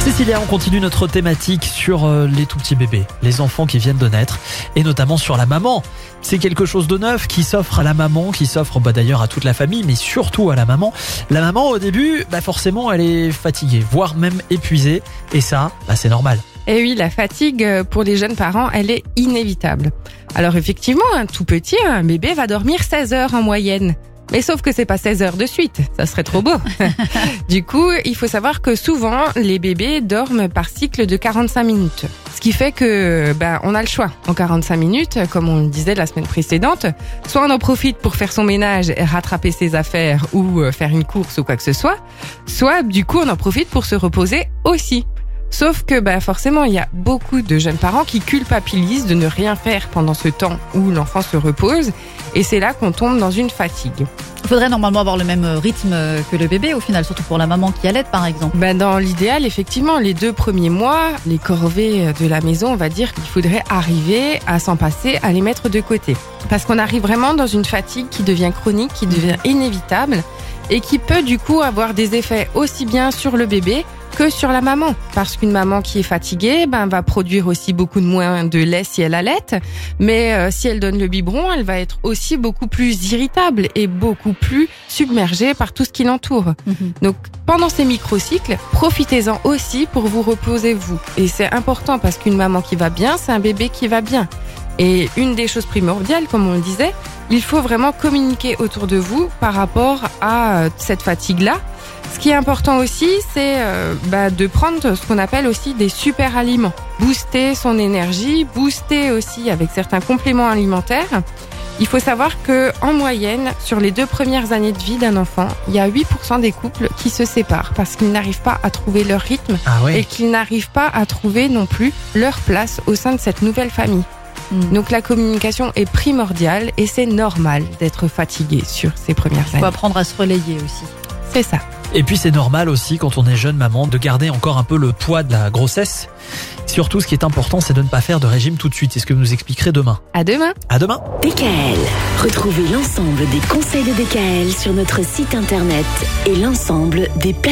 Cécilia, on continue notre thématique sur euh, les tout petits bébés, les enfants qui viennent de naître, et notamment sur la maman. C'est quelque chose de neuf qui s'offre à la maman, qui s'offre bah, d'ailleurs à toute la famille, mais surtout à la maman. La maman, au début, bah, forcément, elle est fatiguée, voire même épuisée, et ça, bah, c'est normal. Et oui, la fatigue euh, pour les jeunes parents, elle est inévitable. Alors effectivement, un tout petit, un bébé va dormir 16 heures en moyenne. Mais sauf que c'est pas 16 heures de suite, ça serait trop beau. du coup, il faut savoir que souvent les bébés dorment par cycle de 45 minutes. Ce qui fait que ben on a le choix en 45 minutes, comme on le disait la semaine précédente, soit on en profite pour faire son ménage et rattraper ses affaires ou euh, faire une course ou quoi que ce soit, soit du coup on en profite pour se reposer aussi. Sauf que bah, forcément, il y a beaucoup de jeunes parents qui culpabilisent de ne rien faire pendant ce temps où l'enfant se repose. Et c'est là qu'on tombe dans une fatigue. Il faudrait normalement avoir le même rythme que le bébé au final, surtout pour la maman qui allait par exemple. Ben dans l'idéal, effectivement, les deux premiers mois, les corvées de la maison, on va dire qu'il faudrait arriver à s'en passer, à les mettre de côté. Parce qu'on arrive vraiment dans une fatigue qui devient chronique, qui devient inévitable et qui peut du coup avoir des effets aussi bien sur le bébé que sur la maman. Parce qu'une maman qui est fatiguée, ben, va produire aussi beaucoup de moins de lait si elle allait. Mais euh, si elle donne le biberon, elle va être aussi beaucoup plus irritable et beaucoup plus submergée par tout ce qui l'entoure. Mhm. Donc, pendant ces microcycles, profitez-en aussi pour vous reposer vous. Et c'est important parce qu'une maman qui va bien, c'est un bébé qui va bien. Et une des choses primordiales, comme on le disait, il faut vraiment communiquer autour de vous par rapport à euh, cette fatigue-là ce qui est important aussi, c'est euh, bah, de prendre ce qu'on appelle aussi des super aliments. Booster son énergie, booster aussi avec certains compléments alimentaires. Il faut savoir que en moyenne, sur les deux premières années de vie d'un enfant, il y a 8% des couples qui se séparent parce qu'ils n'arrivent pas à trouver leur rythme ah et qu'ils n'arrivent pas à trouver non plus leur place au sein de cette nouvelle famille. Hmm. Donc la communication est primordiale et c'est normal d'être fatigué sur ces premières années. Il faut apprendre à se relayer aussi. C'est ça. Et puis c'est normal aussi quand on est jeune maman de garder encore un peu le poids de la grossesse. Surtout ce qui est important c'est de ne pas faire de régime tout de suite. C'est ce que vous nous expliquerez demain. À demain. À demain. DKL. Retrouvez l'ensemble des conseils de DKL sur notre site internet et l'ensemble des plateformes